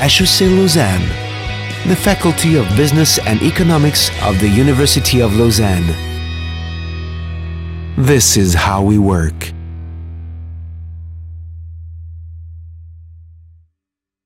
HEC Lausanne, the Faculty of Business and Economics of the University of Lausanne. This is how we work.